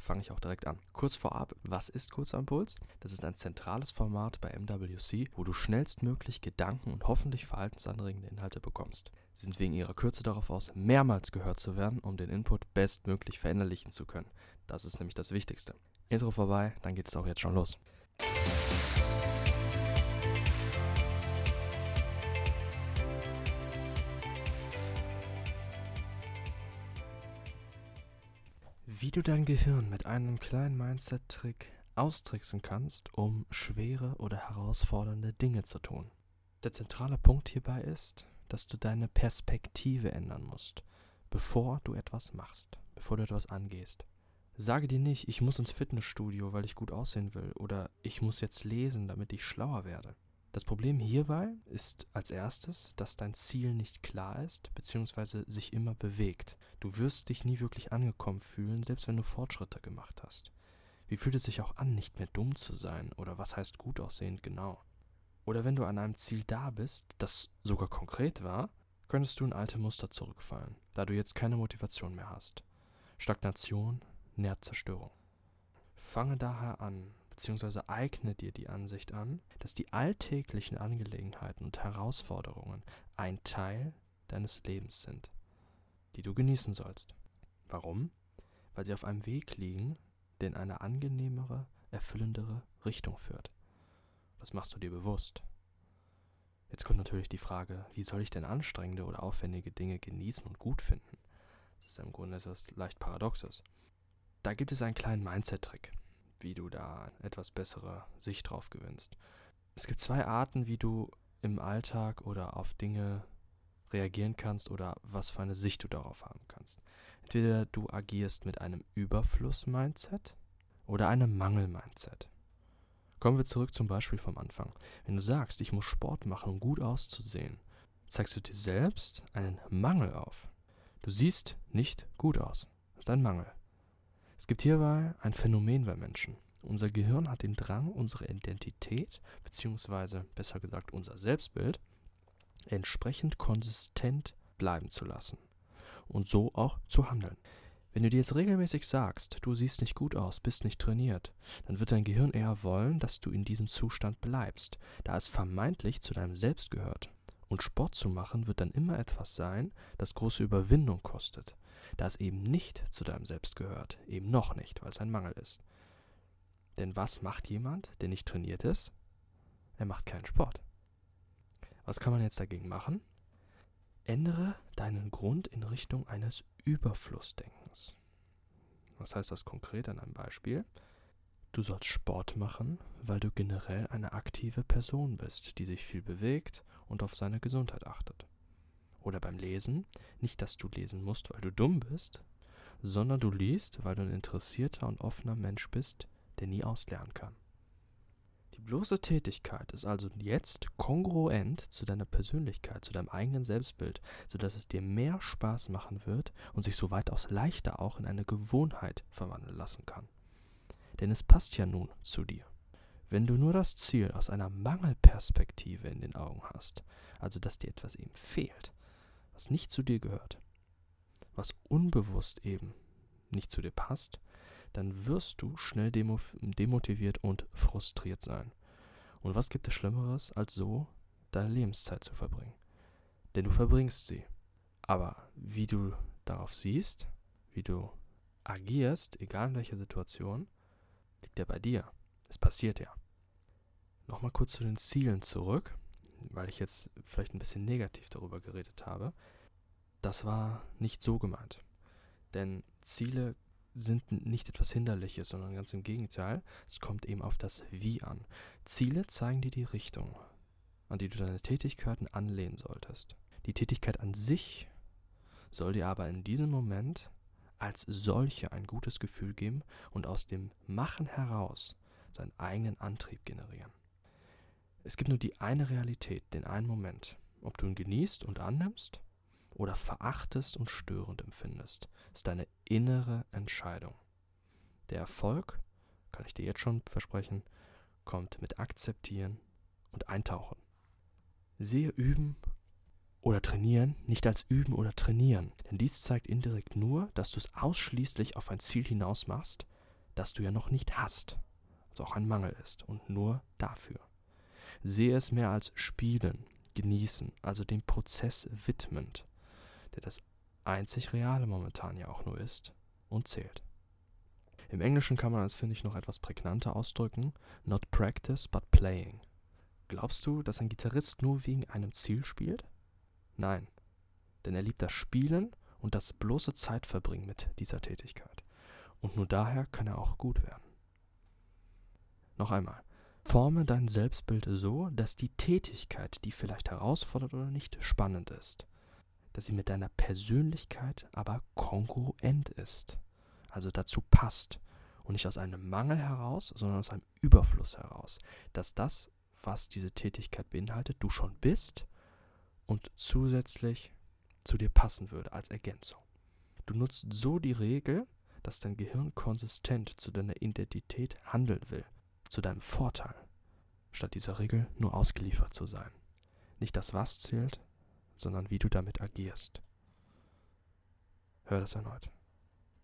fange ich auch direkt an. Kurz vorab, was ist Impuls? Das ist ein zentrales Format bei MWC, wo du schnellstmöglich Gedanken und hoffentlich verhaltensanregende Inhalte bekommst. Sie sind wegen ihrer Kürze darauf aus, mehrmals gehört zu werden, um den Input bestmöglich verinnerlichen zu können. Das ist nämlich das Wichtigste. Intro vorbei, dann geht es auch jetzt schon los. Wie du dein Gehirn mit einem kleinen Mindset-Trick austricksen kannst, um schwere oder herausfordernde Dinge zu tun. Der zentrale Punkt hierbei ist, dass du deine Perspektive ändern musst, bevor du etwas machst, bevor du etwas angehst. Sage dir nicht, ich muss ins Fitnessstudio, weil ich gut aussehen will, oder ich muss jetzt lesen, damit ich schlauer werde. Das Problem hierbei ist als erstes, dass dein Ziel nicht klar ist bzw. sich immer bewegt. Du wirst dich nie wirklich angekommen fühlen, selbst wenn du Fortschritte gemacht hast. Wie fühlt es sich auch an, nicht mehr dumm zu sein oder was heißt gut aussehend genau? Oder wenn du an einem Ziel da bist, das sogar konkret war, könntest du in alte Muster zurückfallen, da du jetzt keine Motivation mehr hast. Stagnation nährt Zerstörung. Fange daher an, bzw. eigne dir die Ansicht an, dass die alltäglichen Angelegenheiten und Herausforderungen ein Teil deines Lebens sind, die du genießen sollst. Warum? Weil sie auf einem Weg liegen, der in eine angenehmere, erfüllendere Richtung führt. Das machst du dir bewusst. Jetzt kommt natürlich die Frage, wie soll ich denn anstrengende oder aufwendige Dinge genießen und gut finden? Das ist im Grunde etwas leicht Paradoxes. Da gibt es einen kleinen Mindset-Trick wie du da etwas bessere Sicht drauf gewinnst. Es gibt zwei Arten, wie du im Alltag oder auf Dinge reagieren kannst oder was für eine Sicht du darauf haben kannst. Entweder du agierst mit einem Überfluss-Mindset oder einem Mangel-Mindset. Kommen wir zurück zum Beispiel vom Anfang. Wenn du sagst, ich muss Sport machen, um gut auszusehen, zeigst du dir selbst einen Mangel auf. Du siehst nicht gut aus. Das ist ein Mangel. Es gibt hierbei ein Phänomen bei Menschen. Unser Gehirn hat den Drang, unsere Identität, beziehungsweise besser gesagt unser Selbstbild, entsprechend konsistent bleiben zu lassen und so auch zu handeln. Wenn du dir jetzt regelmäßig sagst, du siehst nicht gut aus, bist nicht trainiert, dann wird dein Gehirn eher wollen, dass du in diesem Zustand bleibst, da es vermeintlich zu deinem Selbst gehört. Und Sport zu machen wird dann immer etwas sein, das große Überwindung kostet, da es eben nicht zu deinem Selbst gehört, eben noch nicht, weil es ein Mangel ist. Denn was macht jemand, der nicht trainiert ist? Er macht keinen Sport. Was kann man jetzt dagegen machen? Ändere deinen Grund in Richtung eines Überflussdenkens. Was heißt das konkret an einem Beispiel? Du sollst Sport machen, weil du generell eine aktive Person bist, die sich viel bewegt und auf seine Gesundheit achtet. Oder beim Lesen, nicht, dass du lesen musst, weil du dumm bist, sondern du liest, weil du ein interessierter und offener Mensch bist, der nie auslernen kann. Die bloße Tätigkeit ist also jetzt kongruent zu deiner Persönlichkeit, zu deinem eigenen Selbstbild, sodass es dir mehr Spaß machen wird und sich so weitaus leichter auch in eine Gewohnheit verwandeln lassen kann. Denn es passt ja nun zu dir. Wenn du nur das Ziel aus einer Mangelperspektive in den Augen hast, also dass dir etwas eben fehlt, was nicht zu dir gehört, was unbewusst eben nicht zu dir passt, dann wirst du schnell demotiviert und frustriert sein. Und was gibt es Schlimmeres, als so deine Lebenszeit zu verbringen? Denn du verbringst sie. Aber wie du darauf siehst, wie du agierst, egal in welcher Situation, liegt ja bei dir. Es passiert ja. Nochmal kurz zu den Zielen zurück weil ich jetzt vielleicht ein bisschen negativ darüber geredet habe. Das war nicht so gemeint. Denn Ziele sind nicht etwas Hinderliches, sondern ganz im Gegenteil, es kommt eben auf das Wie an. Ziele zeigen dir die Richtung, an die du deine Tätigkeiten anlehnen solltest. Die Tätigkeit an sich soll dir aber in diesem Moment als solche ein gutes Gefühl geben und aus dem Machen heraus seinen eigenen Antrieb generieren. Es gibt nur die eine Realität, den einen Moment. Ob du ihn genießt und annimmst oder verachtest und störend empfindest, ist deine innere Entscheidung. Der Erfolg, kann ich dir jetzt schon versprechen, kommt mit Akzeptieren und Eintauchen. Sehe Üben oder Trainieren nicht als Üben oder Trainieren, denn dies zeigt indirekt nur, dass du es ausschließlich auf ein Ziel hinaus machst, das du ja noch nicht hast, also auch ein Mangel ist und nur dafür. Sehe es mehr als Spielen, Genießen, also dem Prozess widmend, der das einzig Reale momentan ja auch nur ist und zählt. Im Englischen kann man das, finde ich, noch etwas prägnanter ausdrücken. Not practice, but playing. Glaubst du, dass ein Gitarrist nur wegen einem Ziel spielt? Nein, denn er liebt das Spielen und das bloße Zeitverbringen mit dieser Tätigkeit. Und nur daher kann er auch gut werden. Noch einmal. Forme dein Selbstbild so, dass die Tätigkeit, die vielleicht herausfordert oder nicht spannend ist, dass sie mit deiner Persönlichkeit aber kongruent ist, also dazu passt. Und nicht aus einem Mangel heraus, sondern aus einem Überfluss heraus, dass das, was diese Tätigkeit beinhaltet, du schon bist und zusätzlich zu dir passen würde als Ergänzung. Du nutzt so die Regel, dass dein Gehirn konsistent zu deiner Identität handeln will, zu deinem Vorteil, statt dieser Regel nur ausgeliefert zu sein. Nicht das Was zählt, sondern wie du damit agierst. Hör das erneut.